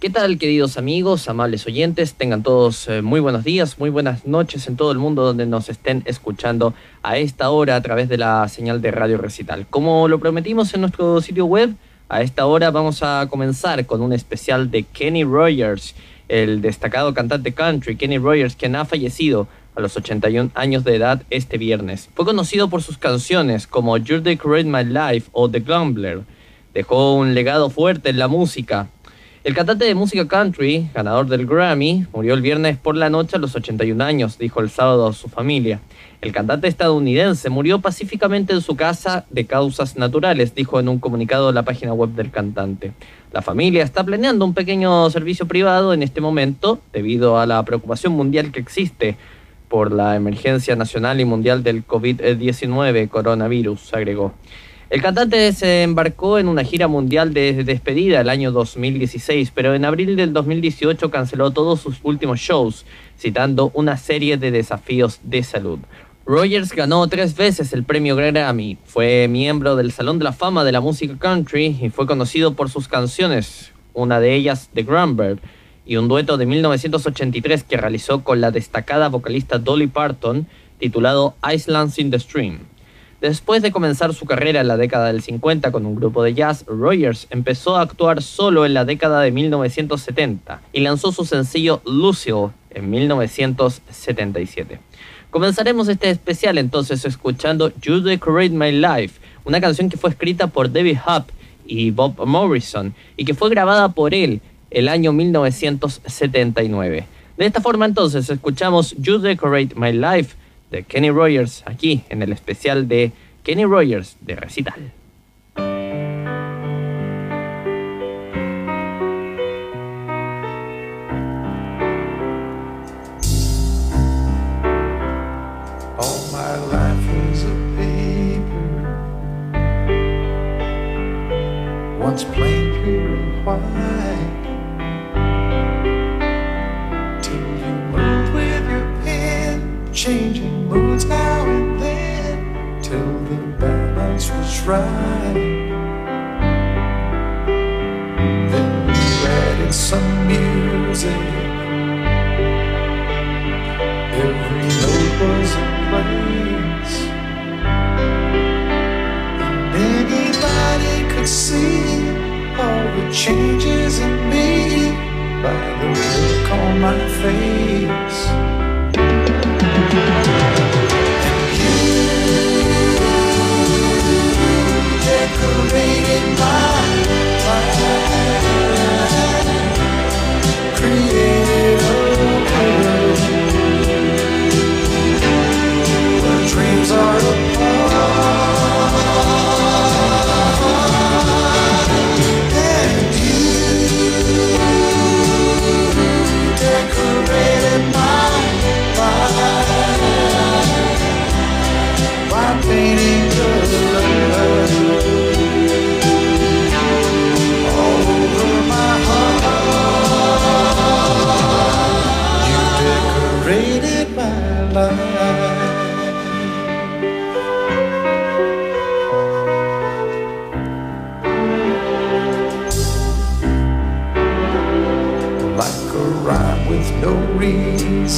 ¿Qué tal, queridos amigos, amables oyentes? Tengan todos eh, muy buenos días, muy buenas noches en todo el mundo donde nos estén escuchando a esta hora a través de la señal de Radio Recital. Como lo prometimos en nuestro sitio web, a esta hora vamos a comenzar con un especial de Kenny Rogers, el destacado cantante country Kenny Rogers, quien ha fallecido a los 81 años de edad este viernes. Fue conocido por sus canciones como You Decorate My Life o The Gambler. Dejó un legado fuerte en la música, el cantante de música country, ganador del Grammy, murió el viernes por la noche a los 81 años, dijo el sábado a su familia. El cantante estadounidense murió pacíficamente en su casa de causas naturales, dijo en un comunicado la página web del cantante. La familia está planeando un pequeño servicio privado en este momento debido a la preocupación mundial que existe por la emergencia nacional y mundial del COVID-19 coronavirus, agregó. El cantante se embarcó en una gira mundial de despedida el año 2016, pero en abril del 2018 canceló todos sus últimos shows, citando una serie de desafíos de salud. Rogers ganó tres veces el premio Grammy, fue miembro del Salón de la Fama de la Música Country y fue conocido por sus canciones, una de ellas The Grandbird, y un dueto de 1983 que realizó con la destacada vocalista Dolly Parton, titulado Islands in the Stream. Después de comenzar su carrera en la década del 50 con un grupo de jazz, Rogers empezó a actuar solo en la década de 1970 y lanzó su sencillo Lucille en 1977. Comenzaremos este especial entonces escuchando You Decorate My Life, una canción que fue escrita por David Hupp y Bob Morrison y que fue grabada por él el año 1979. De esta forma entonces escuchamos You Decorate My Life de Kenny Rogers aquí en el especial de Kenny Rogers de Recital. Balance. Then you added some music. Every note was in place. And anybody could see all the changes in me by the look on my face. You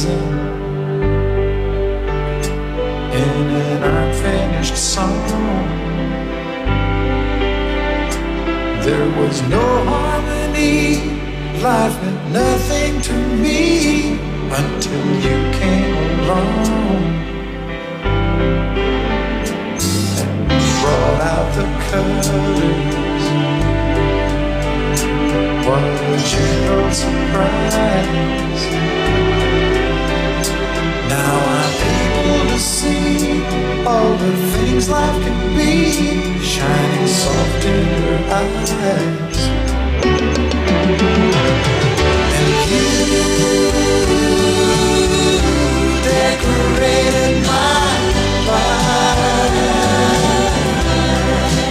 reason in an unfinished song. There was no harmony, life meant nothing to me until you came along brought out the colors. What a gentle surprise. See all the things life can be, shining soft in your eyes. And you decorated my life,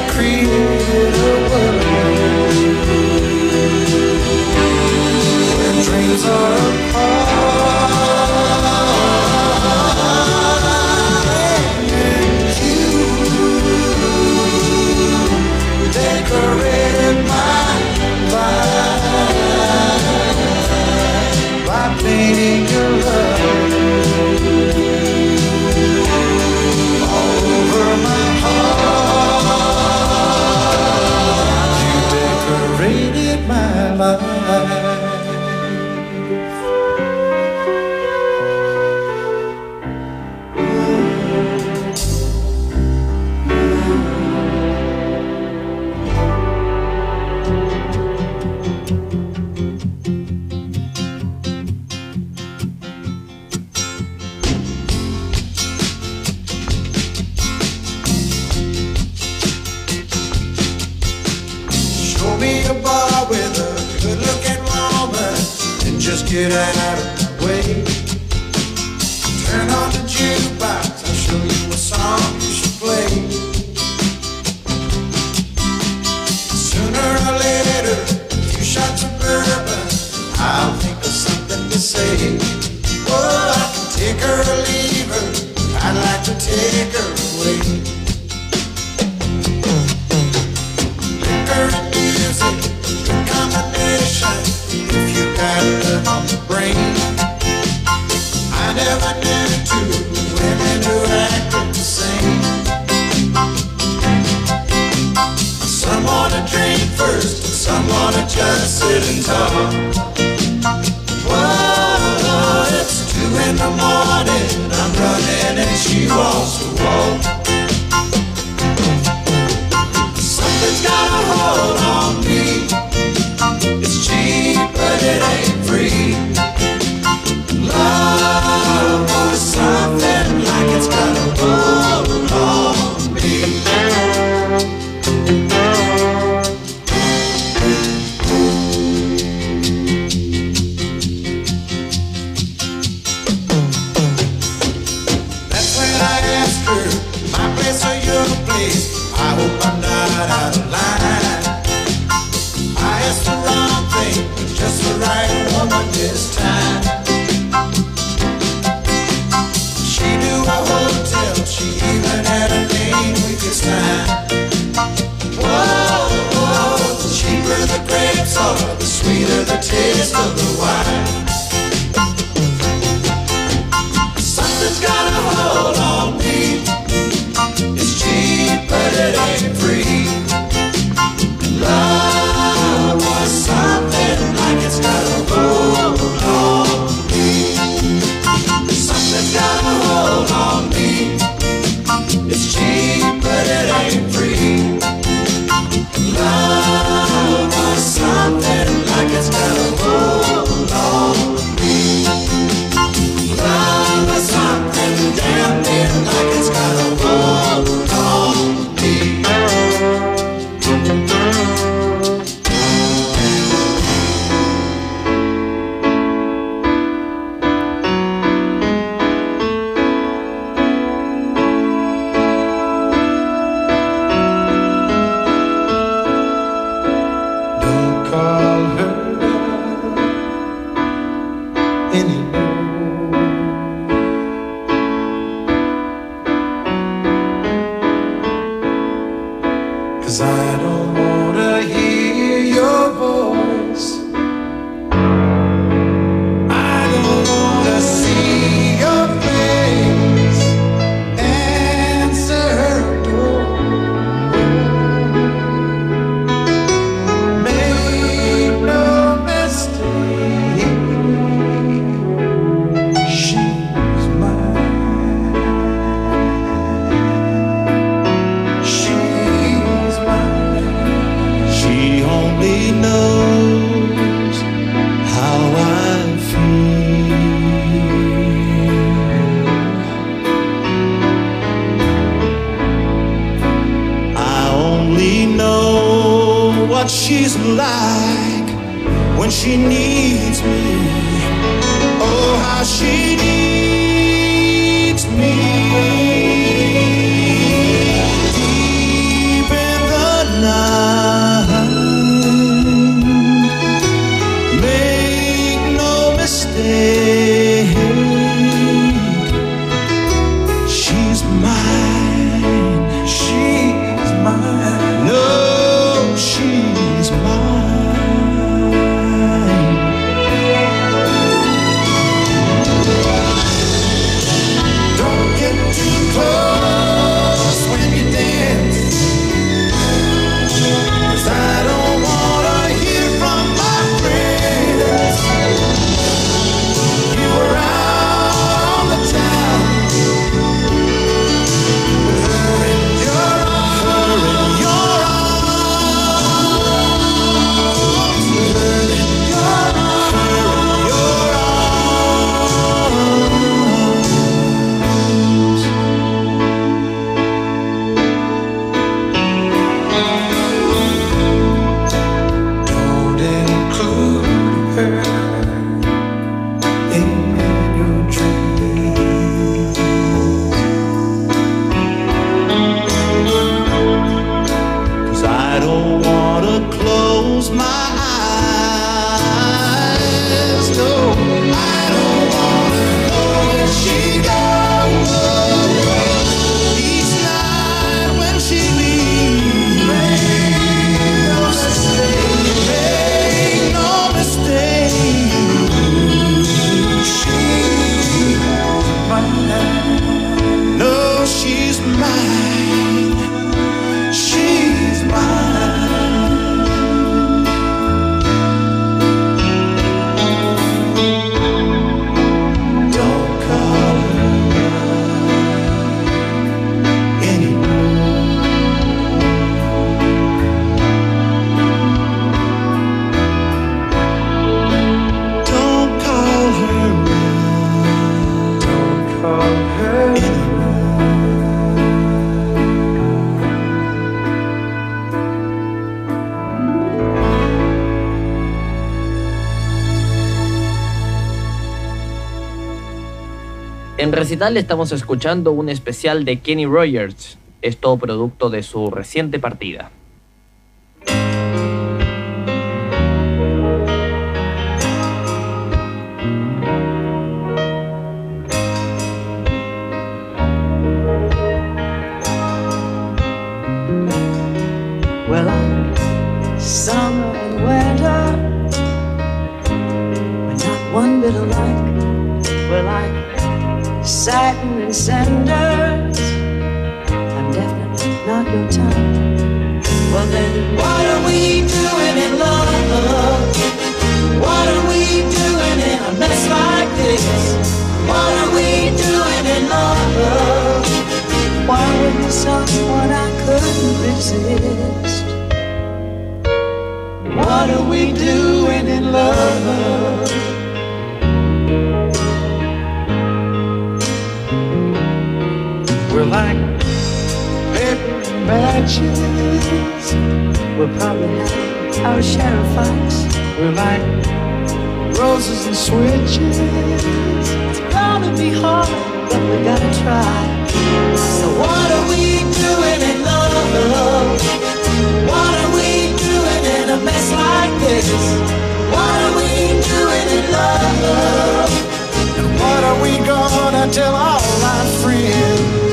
created a world where dreams are apart. I hope I'm not out of line. she needs. En Recital estamos escuchando un especial de Kenny Rogers, es todo producto de su reciente partida. lover. We're like paper matches. We'll probably have our share of fights. We're like roses and switches. It's gonna be hard, but we gotta try. So what are we doing in love? What are we doing in a mess like this? What are we doing in love? And what are we gonna tell our friends?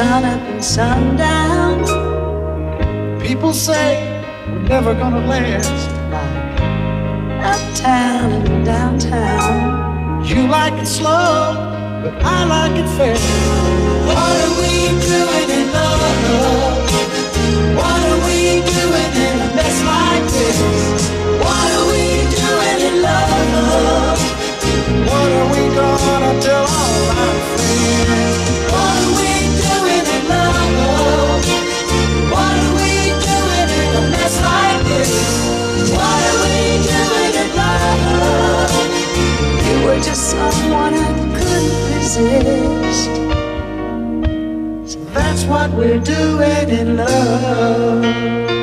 sun up and sundown. People say we're never gonna last like uptown and downtown. You like it slow, but I like it fast. What are we doing in love? What are we doing in a mess like this? What are we doing in love? What are we gonna do? just someone I couldn't resist. So that's what we're doing in love.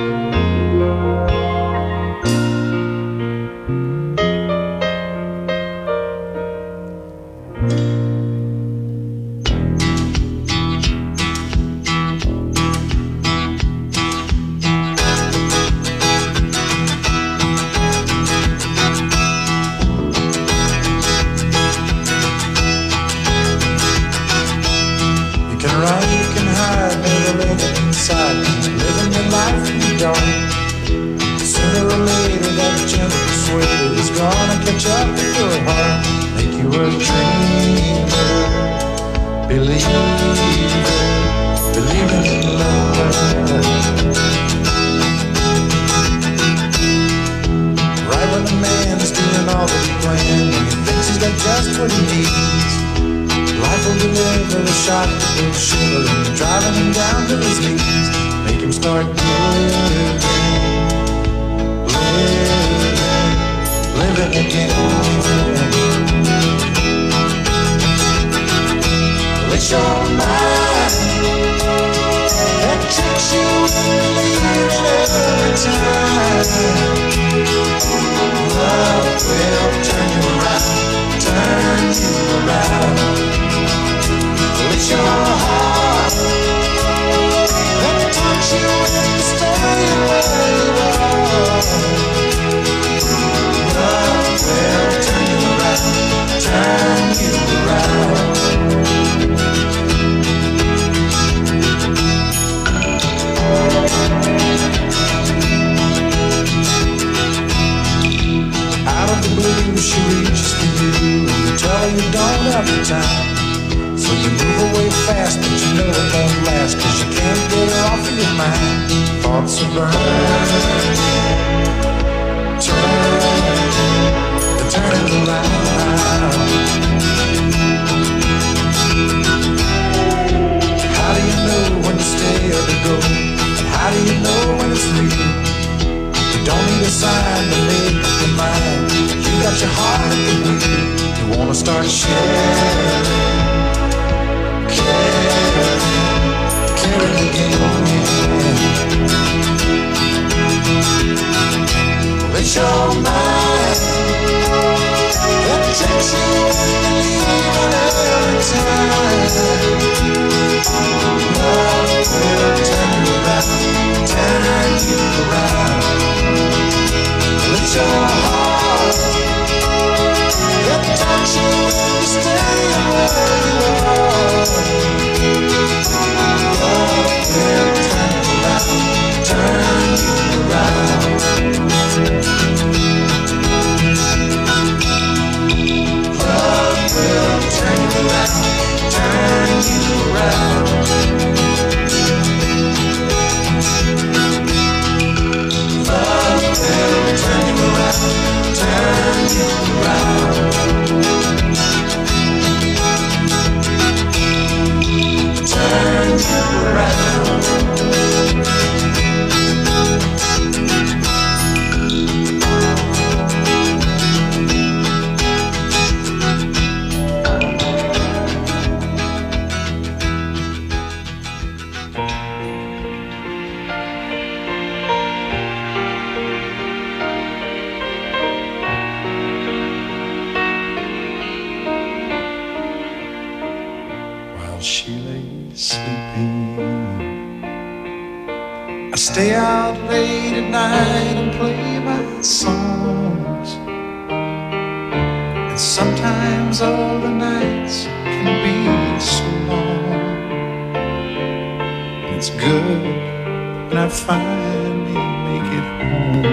And sometimes all the nights can be so long. It's good when I finally make it home.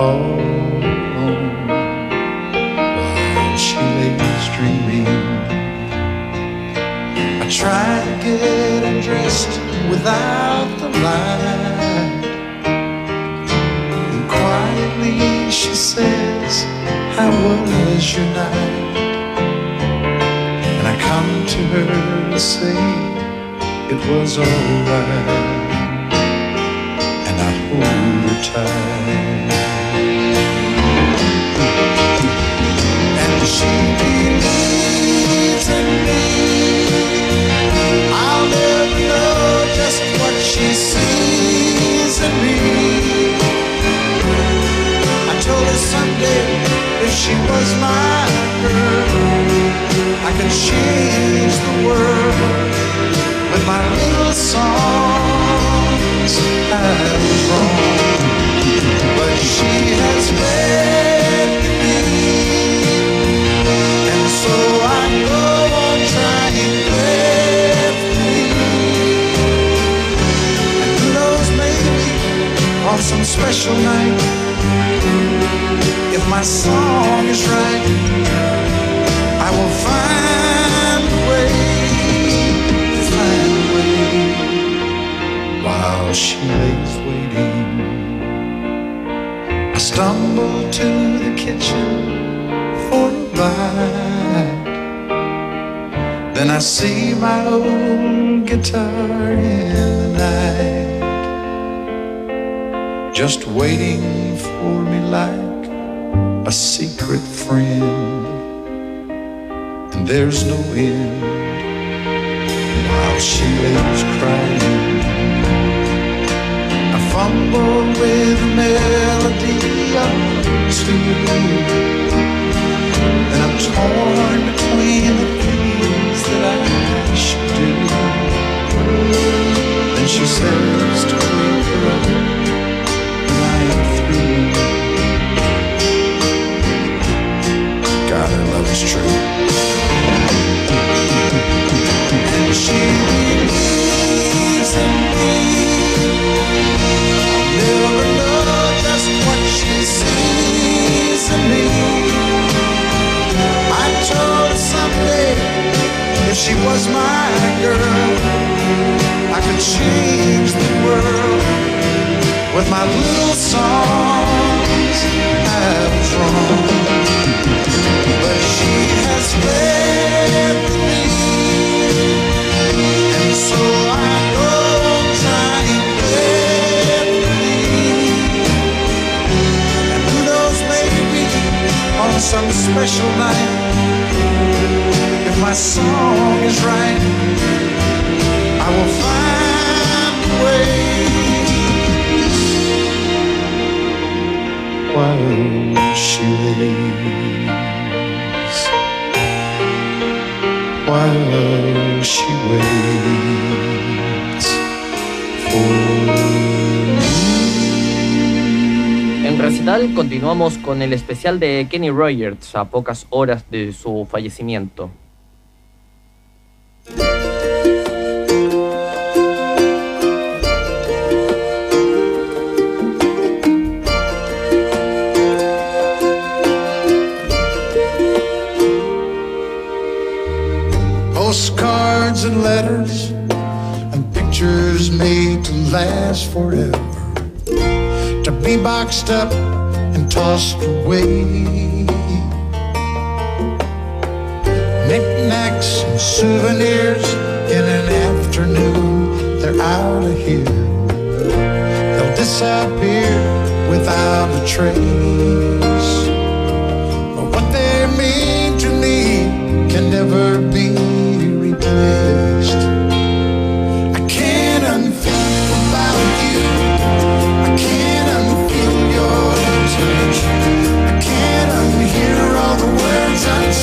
All alone while she lays dreaming. I try to get undressed without the light. And quietly she says, How was night? And I come to her to say, It was alright. And I hold her tight. And she believes in me. I'll never know just what she sees in me. I told her someday she was my girl, I can change the world with my little songs. Was wrong, but she has read me. And so I go on trying carefully. And who knows, maybe on some special night, my song is right, I will find a way, find a way. While she lays waiting, I stumble to the kitchen for a bite. Then I see my old guitar in the night, just waiting for me like secret friend. And there's no end while she lays crying. I fumble with a melody or two. And I'm torn between the things that I should do. Then she says Continuamos con el especial de Kenny Rogers a pocas horas de su fallecimiento.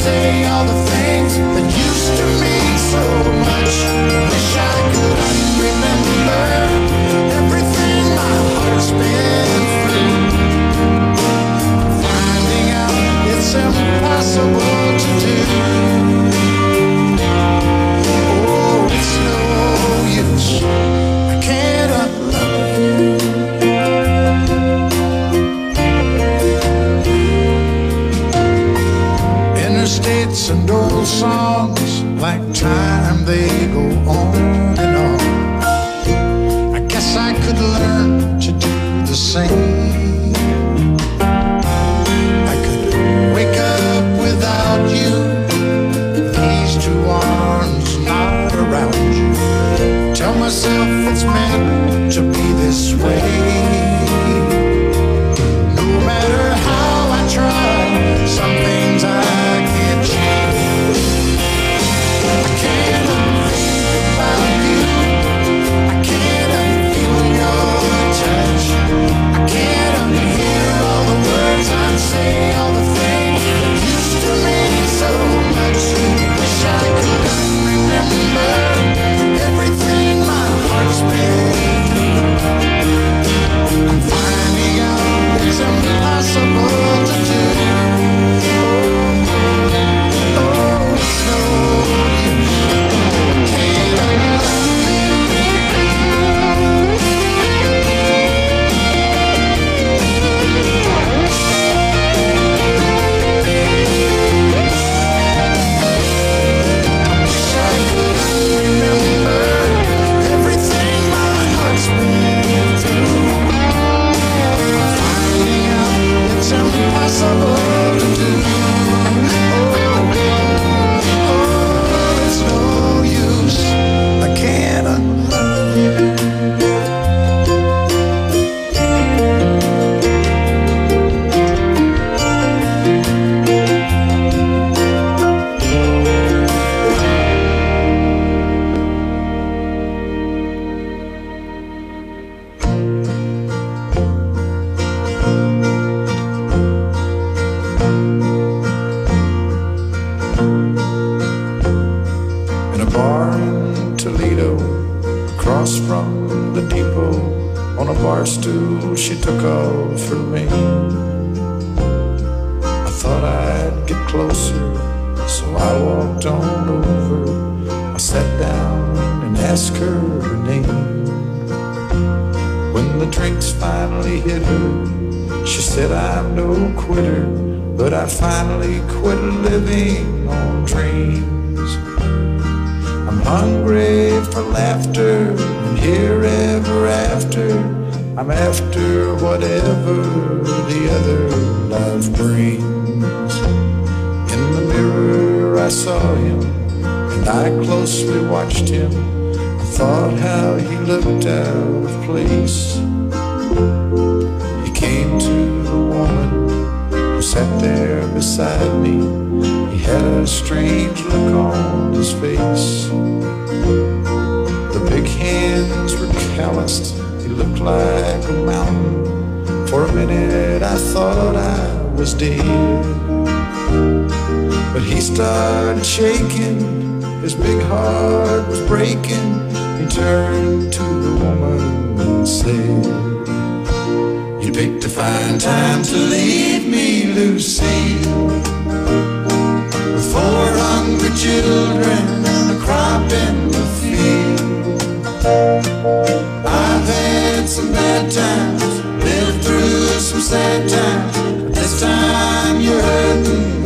say all the things that used to mean so much. Wish I could unremember everything my heart's been through. Finding out it's impossible to do. songs like time they go on and on. I guess I could learn to do the same. said I'm no quitter, but I finally quit living on dreams. I'm hungry for laughter and here ever after. I'm after whatever the other life brings. In the mirror I saw him and I closely watched him. I thought how he looked out of place. Beside me. He had a strange look on his face. The big hands were calloused. He looked like a mountain. For a minute I thought I was dead. But he started shaking. His big heart was breaking. He turned to the woman and said, picked a fine time to leave me, Lucy. With four hungry children and a crop in the field. I've had some bad times, lived through some sad times. This time your hurting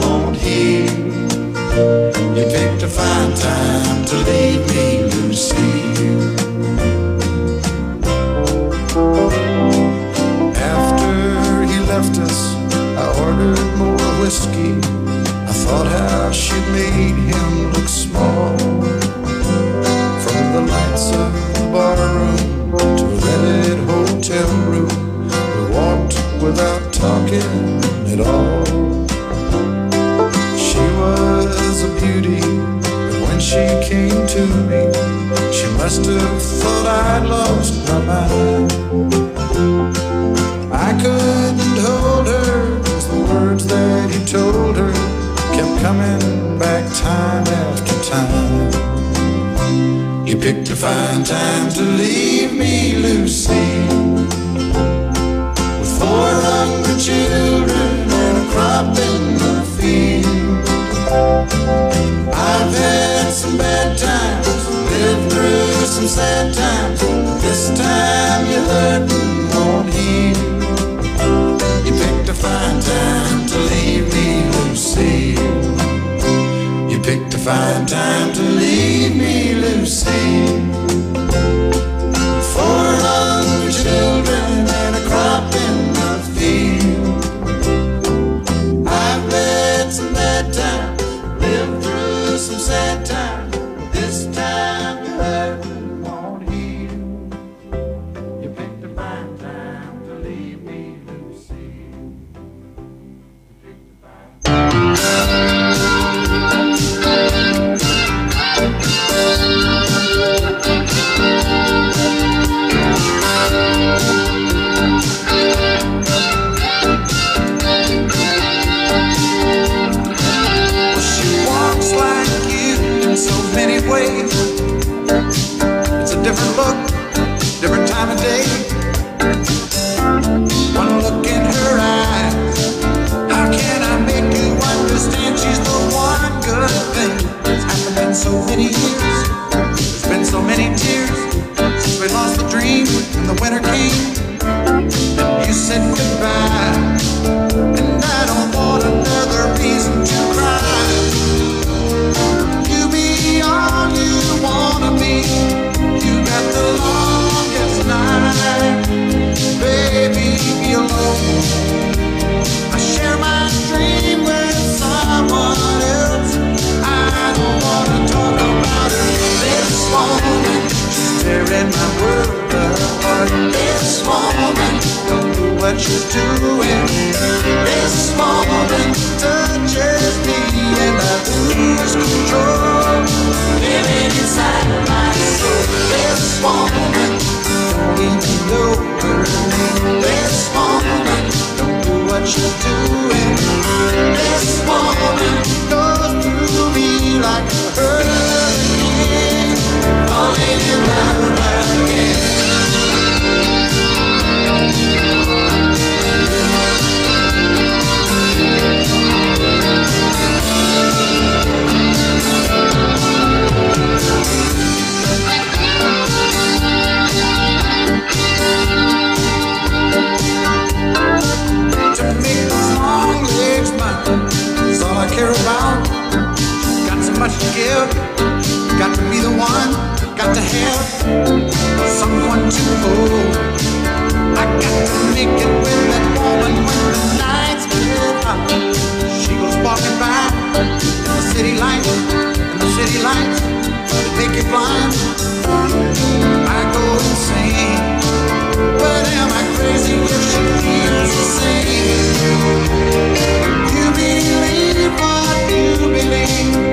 came to me, she must have thought I'd lost my mind. I couldn't hold her, 'cause the words that he told her kept coming back time after time. You picked a fine time to leave me, Lucy. With four hungry children and a crop in the field. I've had some bad times, lived through some sad times. This time you hurt and won't heal. You picked a fine time to leave me, oh, Lucy. You picked a fine time to leave me, Lucille. What you're doing. This woman touches me and I lose control. Living inside my soul. This woman, don't even her name. This woman, scared. Got to be the one, got to have someone to hold. I got to make it with that woman when the lights get up. She goes walking by in the city lights, in the city lights, they make you blind. I go insane, but am I crazy if she feels the same? You believe what you believe.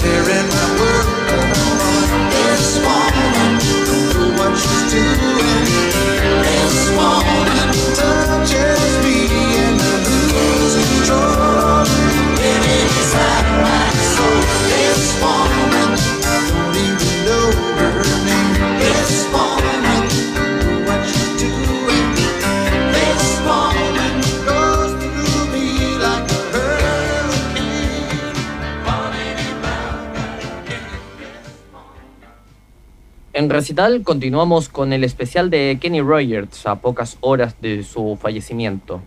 tearing my world apart. This woman, who what you doing. En recital continuamos con el especial de Kenny Rogers a pocas horas de su fallecimiento.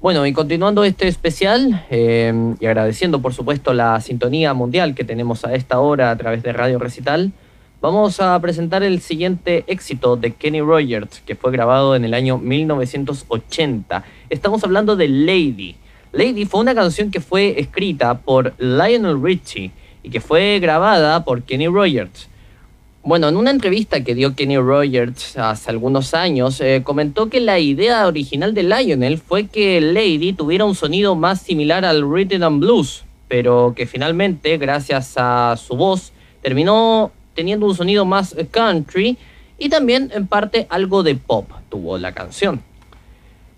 Bueno, y continuando este especial eh, y agradeciendo por supuesto la sintonía mundial que tenemos a esta hora a través de Radio Recital, vamos a presentar el siguiente éxito de Kenny Rogers que fue grabado en el año 1980. Estamos hablando de Lady. Lady fue una canción que fue escrita por Lionel Richie y que fue grabada por Kenny Rogers. Bueno, en una entrevista que dio Kenny Rogers hace algunos años, eh, comentó que la idea original de Lionel fue que Lady tuviera un sonido más similar al rhythm and blues, pero que finalmente, gracias a su voz, terminó teniendo un sonido más country y también en parte algo de pop tuvo la canción.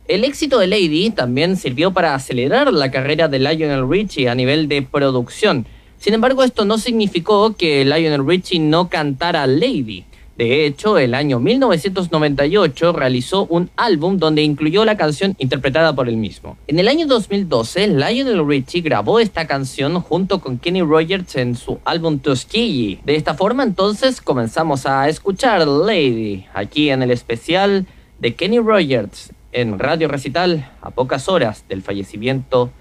El éxito de Lady también sirvió para acelerar la carrera de Lionel Richie a nivel de producción. Sin embargo, esto no significó que Lionel Richie no cantara Lady. De hecho, el año 1998 realizó un álbum donde incluyó la canción interpretada por él mismo. En el año 2012, Lionel Richie grabó esta canción junto con Kenny Rogers en su álbum Tuskegee. De esta forma, entonces, comenzamos a escuchar Lady aquí en el especial de Kenny Rogers en Radio Recital a pocas horas del fallecimiento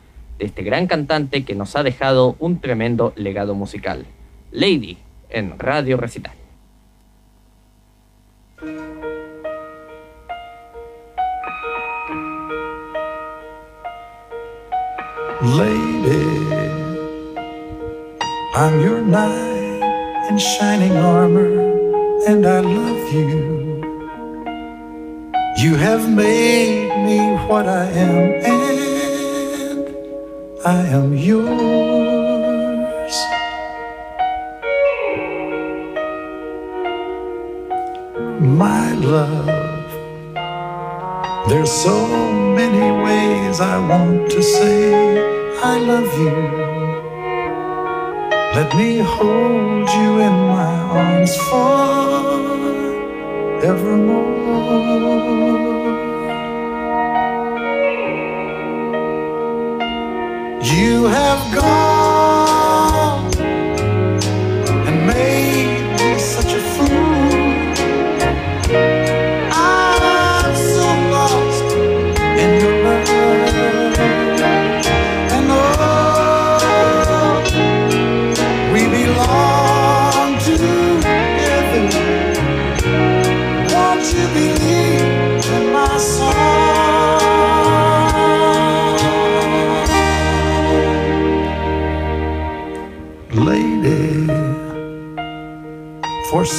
de este gran cantante que nos ha dejado un tremendo legado musical. Lady en Radio Recital. Lady, I'm your knight in shining armor, and I love you. You have made me what I am, I am yours. My love, there's so many ways I want to say I love you. Let me hold you in my arms forevermore. You have gone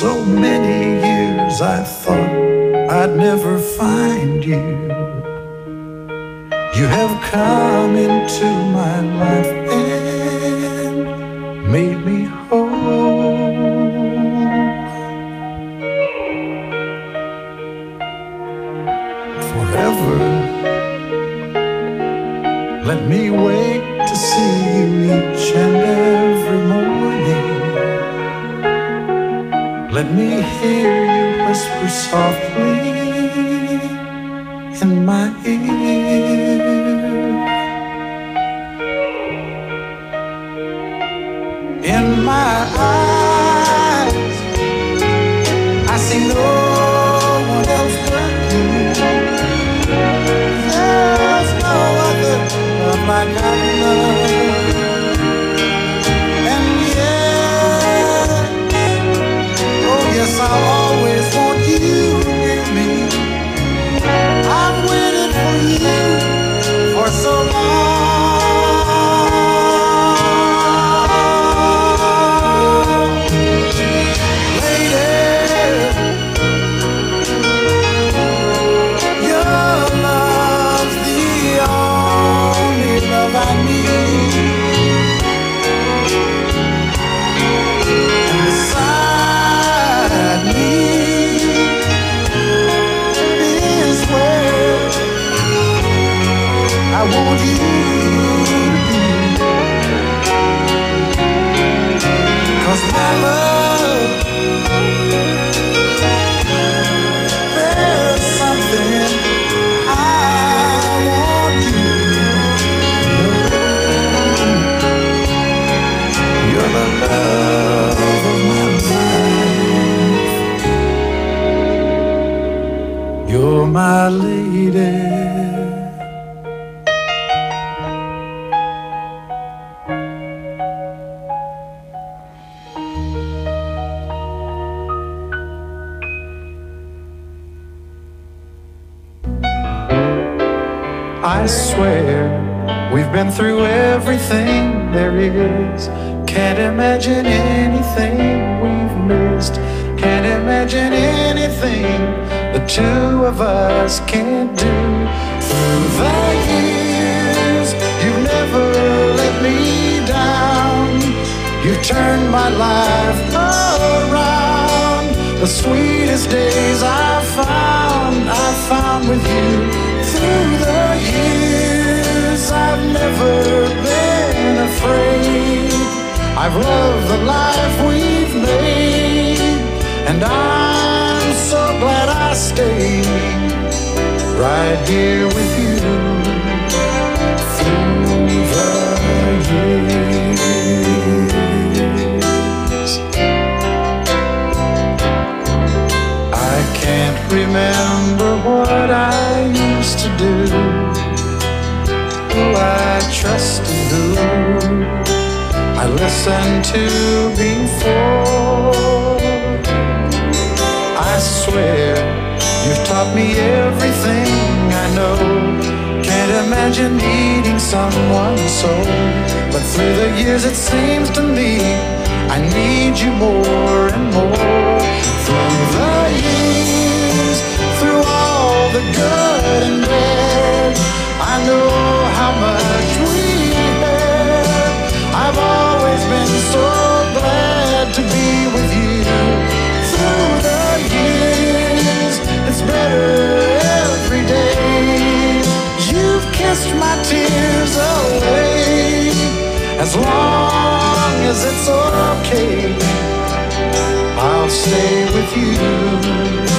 so many years I thought I'd never find you. You have come into my life As long as it's okay, I'll stay with you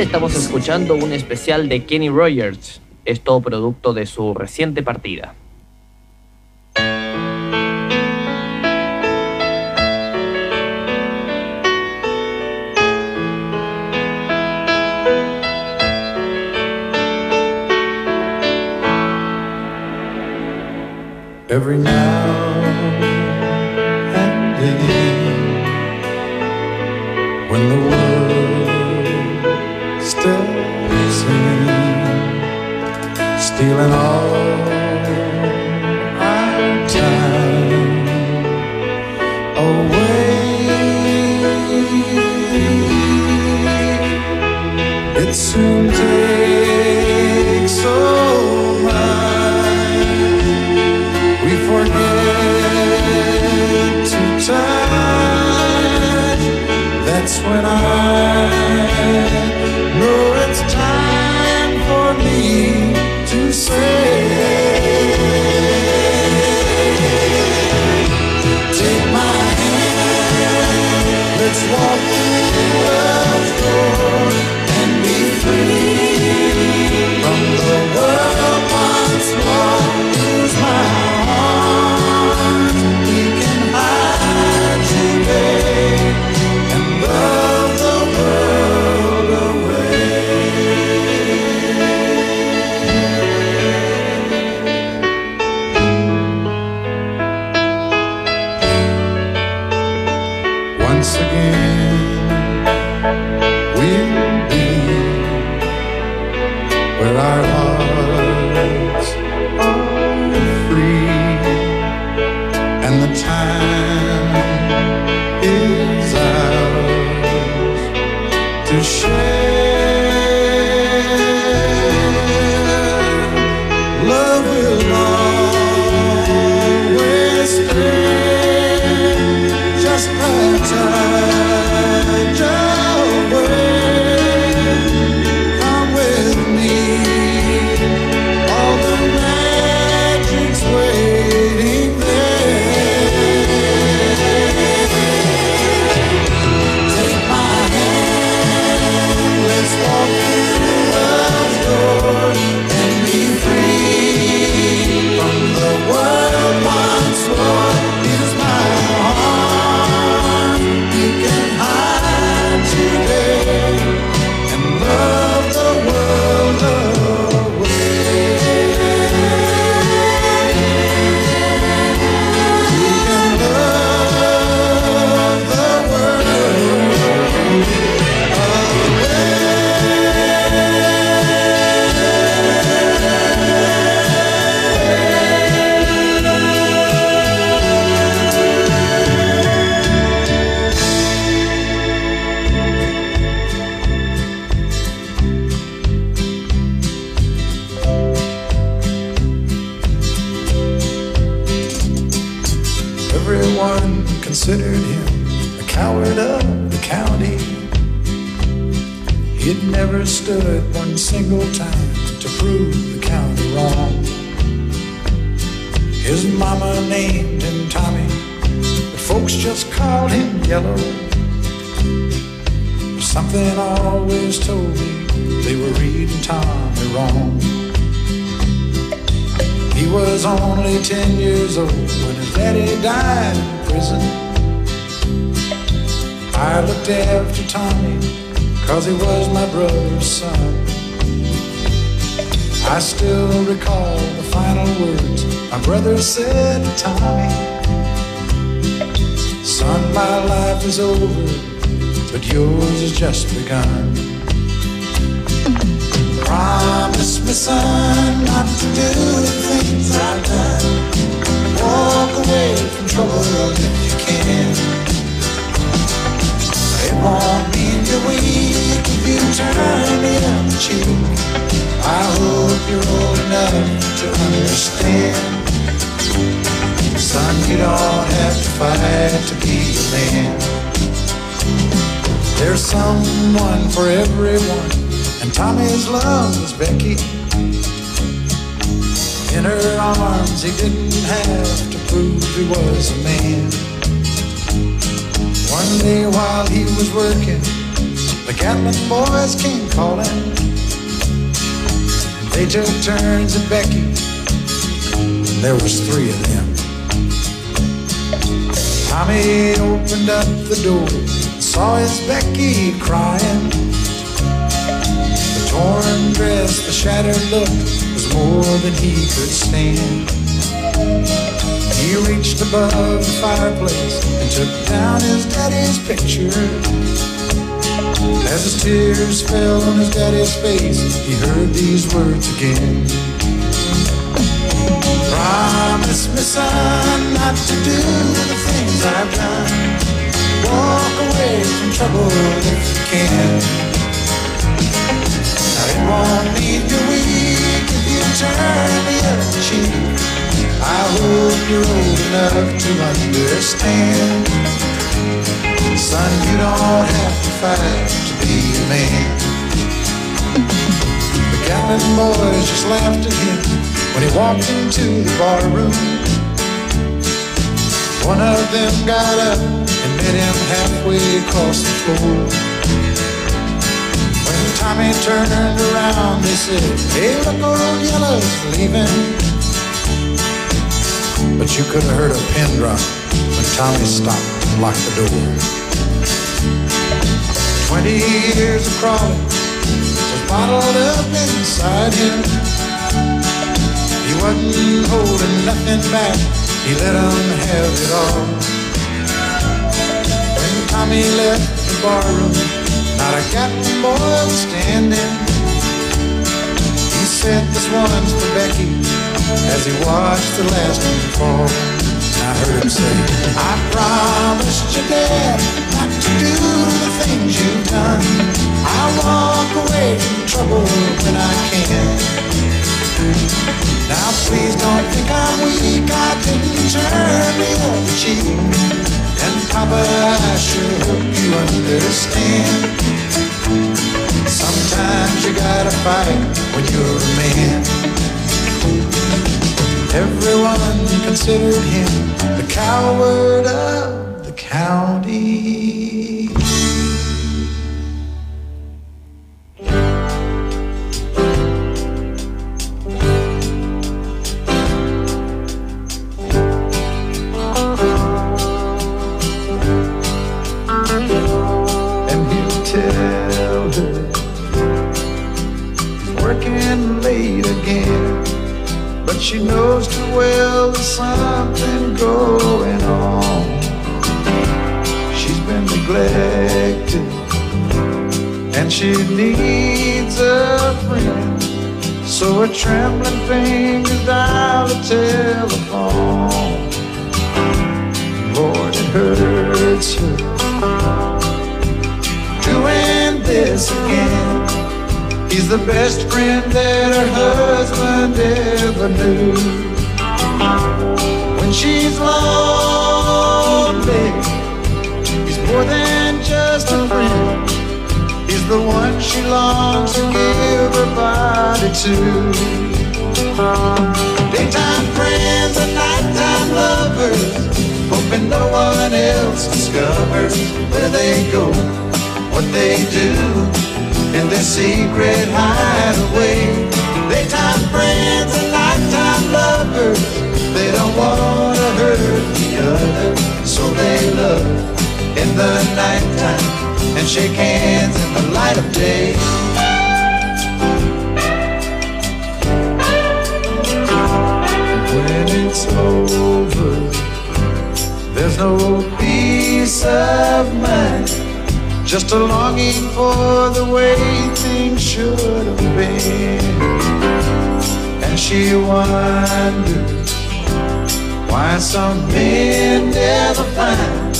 estamos escuchando un especial de Kenny Rogers, esto producto de su reciente partida. Every night understand. Son, you don't have to fight to be a man. There's someone for everyone, and Tommy's love was Becky. In her arms, he didn't have to prove he was a man. One day while he was working, the Gatlin boys came calling. They took turns at Becky. There was three of them. Tommy opened up the door, saw his Becky crying. The torn dress, the shattered look was more than he could stand. He reached above the fireplace and took down his daddy's picture. As his tears fell on his daddy's face, he heard these words again. Promise me, son, not to do the things I've done. Walk away from trouble if you can. Now it won't leave you weak if you turn the other cheek. I hope you're old enough to understand. Son, you don't have to fight to be a man. The Gatlin boys just laughed at him when he walked into the bar room. One of them got up and met him halfway across the floor. When Tommy turned around, they said, Hey, look, old Yellow's leaving. But you could have heard a pin drop when Tommy stopped and locked the door. Twenty years of crawling was bottled up inside him. Wasn't holding nothing back, he let 'em have it all. When Tommy left the barroom, not a Gatlin boy was standing. He said, This one's for Becky, as he watched the last one fall. I heard him say, I promised your dad not to do the things you've done. I walk away from trouble when I can. Now please don't think I'm weak, I didn't turn the other cheek. And Papa, I sure hope you understand. Sometimes you gotta fight when you're a man. Everyone considered him the coward of the county. She knows too well there's something going on. She's been neglected, and she needs a friend. So her trembling fingers dial the telephone. Lord, it hurts her doing this again. He's the best friend that her husband ever knew. When she's lonely he's more than just a friend. He's the one she longs to give her body to. Daytime friends and nighttime lovers, hoping no one else discovers where they go, what they do in their secret hideaway. Daytime friends and nighttime lovers, they don't want to hurt the other, so they love in the nighttime and shake hands in the light of day. When it's over, there's no peace of mind. Just a longing for the way things should have been. And she wonders why some men never find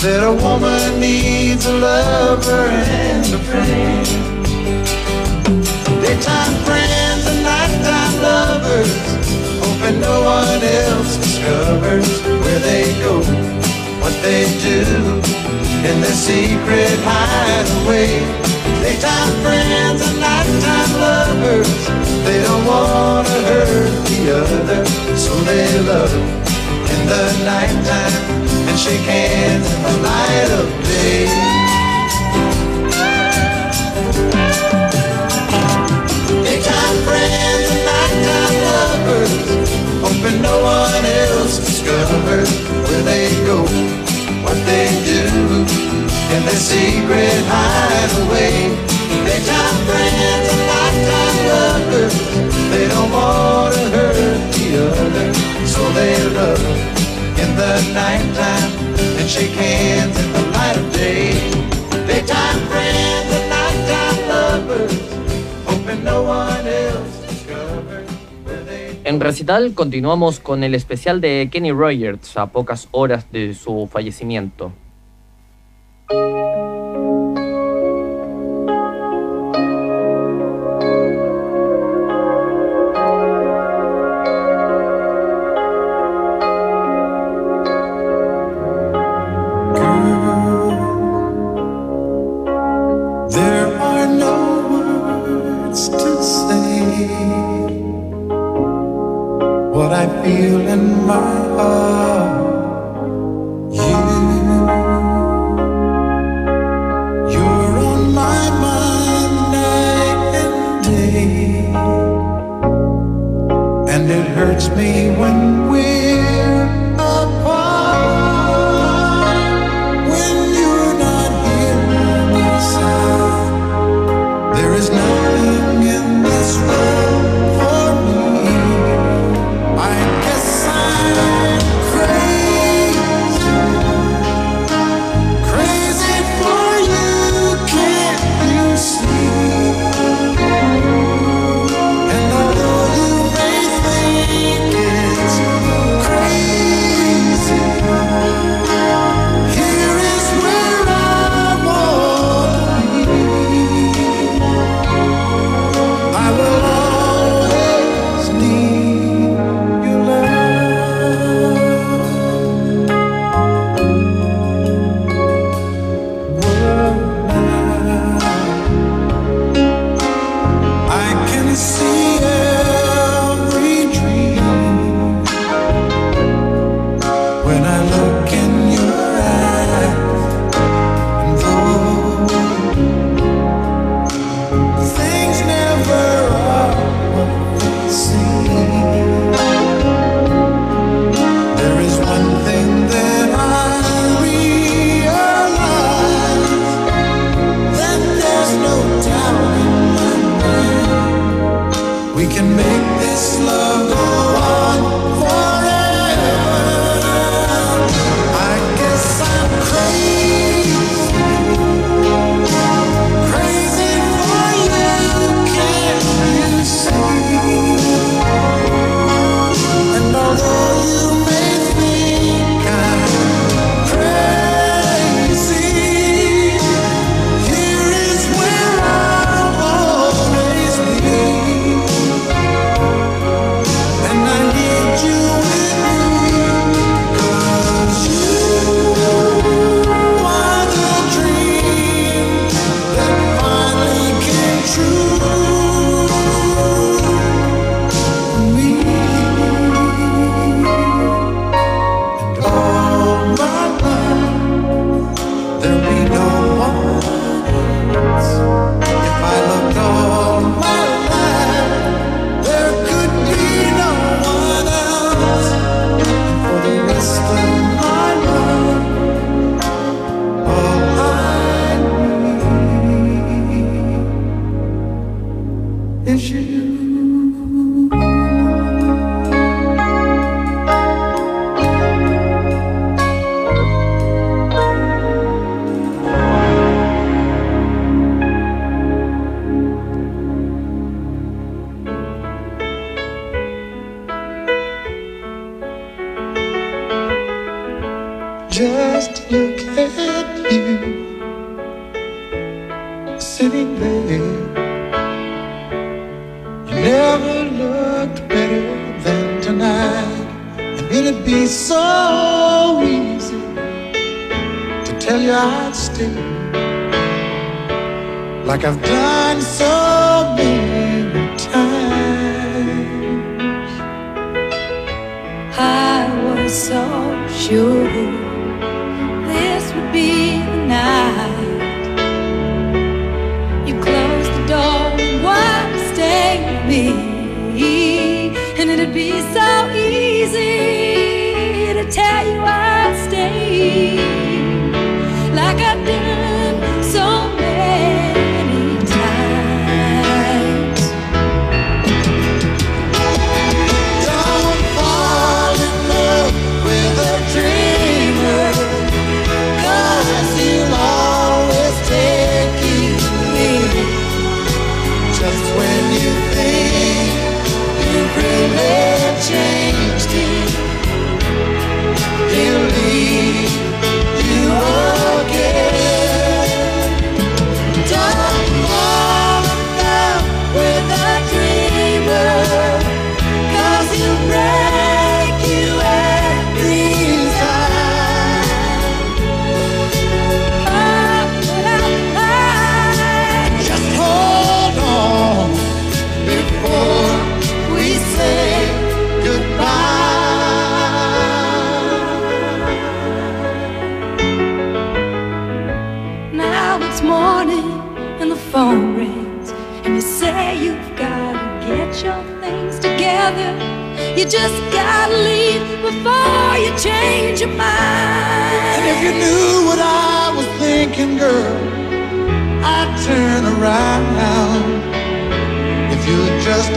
that a woman needs a lover and a friend. Daytime friends and nighttime lovers, hoping no one else discovers where they go, what they do in their secret hideaway. Daytime friends and nighttime lovers, they don't want to hurt the other, so they love in the nighttime and shake hands in the light of day. Daytime friends and nighttime lovers, hoping no one else discovers where they go, what they do in their secret hideaway. Daytime friends and nighttime lovers, they don't want to hurt the other, so they love in the nighttime and shake hands in the light of day. Daytime En recital continuamos con el especial de Kenny Rogers a pocas horas de su fallecimiento. Feel in my heart. You, you're on my mind night and day, and it hurts me when issues. Around. If you'd just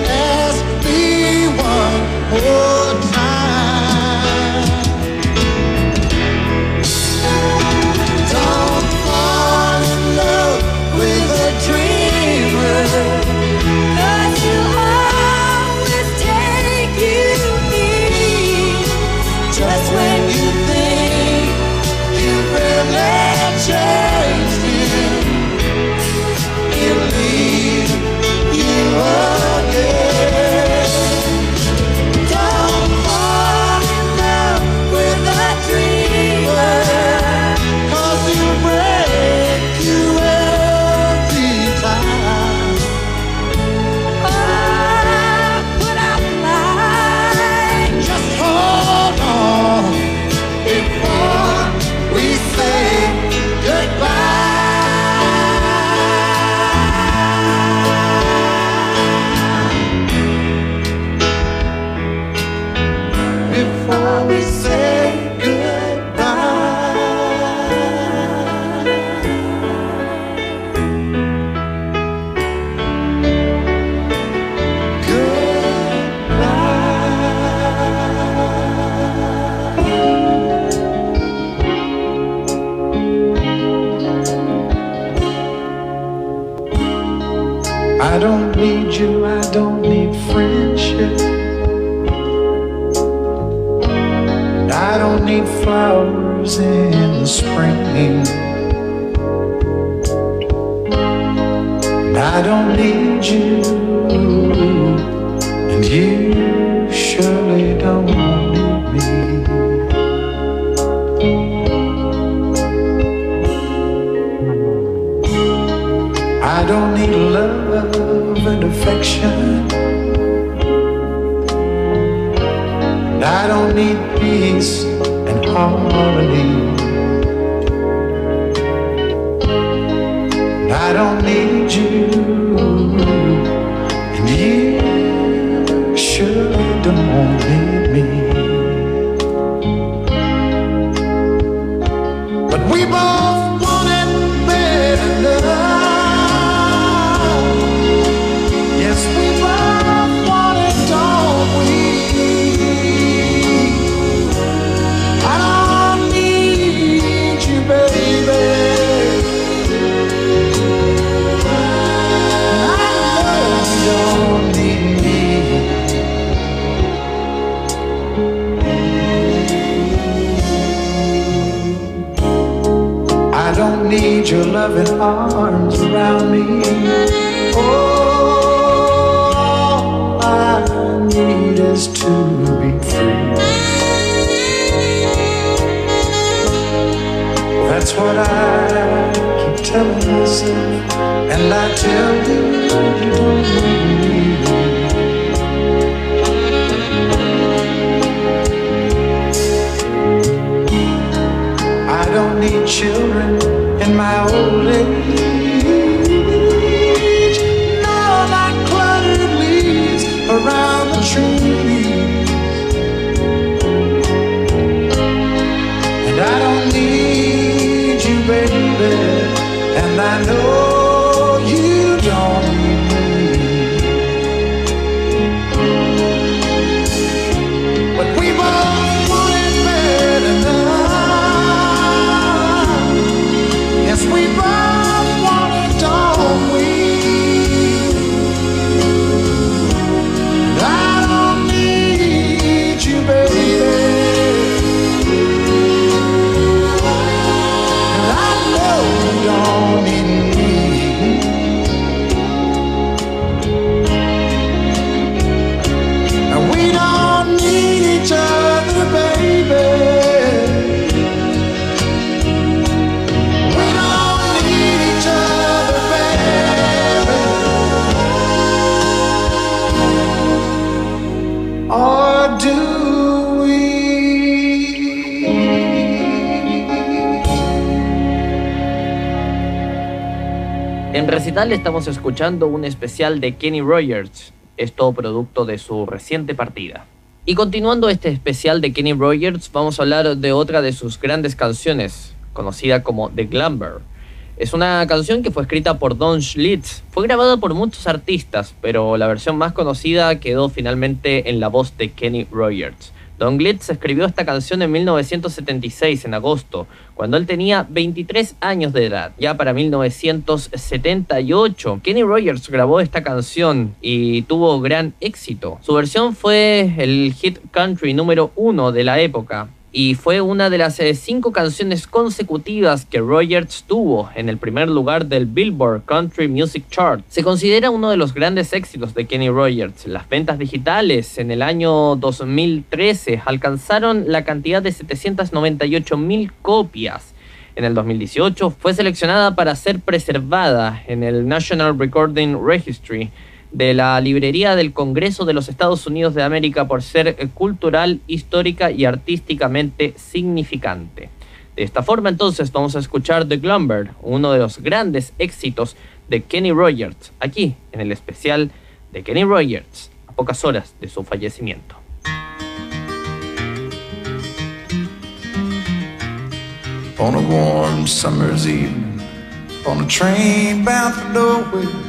surely don't En recital estamos escuchando un especial de Kenny Rogers, esto producto de su reciente partida. Y continuando este especial de Kenny Rogers, vamos a hablar de otra de sus grandes canciones, conocida como The Glamber. Es una canción que fue escrita por Don Schlitz, fue grabada por muchos artistas, pero la versión más conocida quedó finalmente en la voz de Kenny Rogers. Don Glitz escribió esta canción en 1976, en agosto, cuando él tenía 23 años de edad. Ya para 1978, Kenny Rogers grabó esta canción y tuvo gran éxito. Su versión fue el hit country número uno de la época y fue una de las eh, cinco canciones consecutivas que Rogers tuvo en el primer lugar del Billboard Country Music Chart. Se considera uno de los grandes éxitos de Kenny Rogers. Las ventas digitales en el año 2013 alcanzaron la cantidad de 798 mil copias. En el 2018 fue seleccionada para ser preservada en el National Recording Registry de la Librería del Congreso de los Estados Unidos de América por ser eh, cultural, histórica y artísticamente significante. De esta forma entonces vamos a escuchar The Glumber, uno de los grandes éxitos de Kenny Rogers, aquí en el especial de Kenny Rogers, a pocas horas de su fallecimiento. On a warm summer's evening, on a train bound for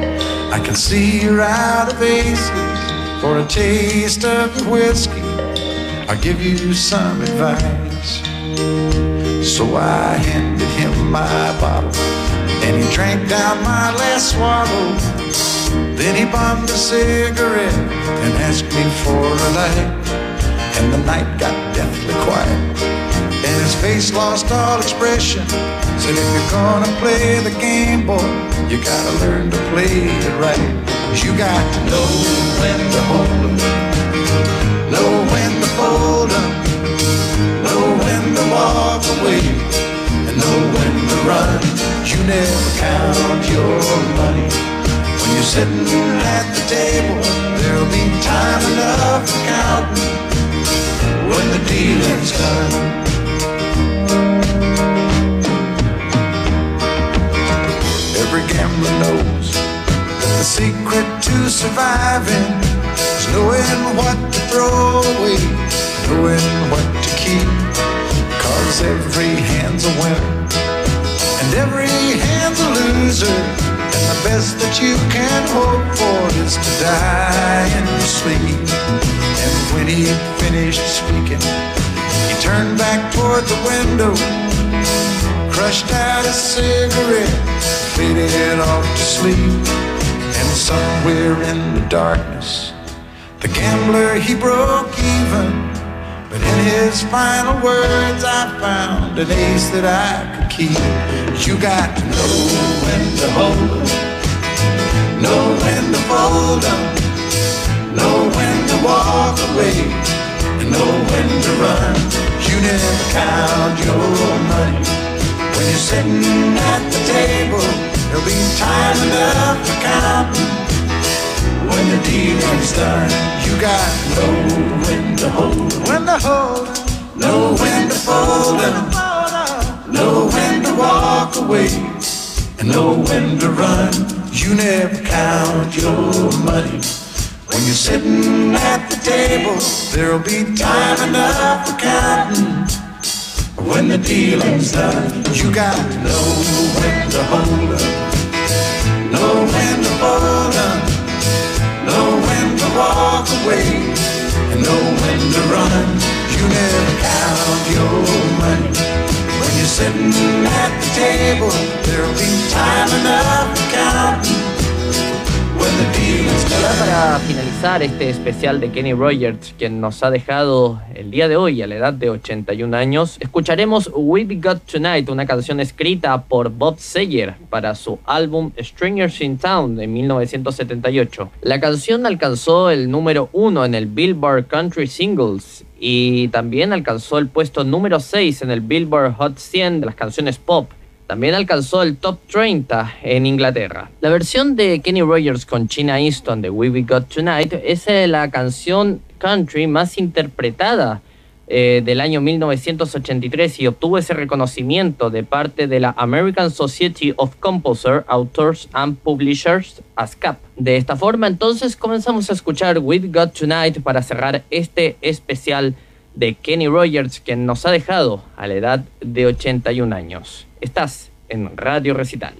I can see you're out of aces. For a taste of whiskey, I'll give you some advice. So I handed him my bottle, and he drank down my last swallow. Then he bummed a cigarette and asked me for a light. And the night got deathly quiet. His face lost all expression. Said, if you're gonna play the game, boy, you gotta learn to play it right. 'Cause you got to know when to hold 'em, know when to fold 'em, know when to walk away, and know when to run. You never count your money. When you're sitting at the table, there'll be time enough for counting when the dealing's done. The secret to surviving is knowing what to throw away, knowing what to keep. Cause every hand's a winner, and And every hand's a loser. And the best that you can hope for is to die in your sleep. And when he finished speaking, he turned back toward the window, crushed out a cigarette, faded off to sleep. And somewhere in the darkness, the gambler he broke even. But in his final words, I found an ace that I could keep. You got to know when to hold 'em, know when to fold 'em, know when to walk away, know when to run. You never count your money when you're sitting at the table. There'll be time enough for counting when the dealing's done. You got to know when to hold. when to hold know when to fold 'em, know when to walk away, and know when to run. You never count your money. When you're sitting at the table, there'll be time enough for counting. When the dealing's done, you got to know when to hold 'em, know when to fold 'em. Know when to walk away and know when to run. You never count your money. When you're sitting at the table, there'll be este especial de Kenny Rogers, quien nos ha dejado el día de hoy a la edad de 81 años, escucharemos We've Got Tonight, una canción escrita por Bob Seger para su álbum Strangers in Town de 1978. La canción alcanzó el número uno en el Billboard Country Singles y también alcanzó el puesto número 6 en el Billboard Hot 100 de las canciones pop. También alcanzó el top 30 en Inglaterra. La versión de Kenny Rogers con China Easton de We We Got Tonight es eh, la canción country más interpretada eh, del año 1983 y obtuvo ese reconocimiento de parte de la American Society of Composer, Authors and Publishers, ASCAP. De esta forma, entonces comenzamos a escuchar We've Got Tonight para cerrar este especial de Kenny Rogers, quien nos ha dejado a la edad de 81 años. Estás en Radio Recital.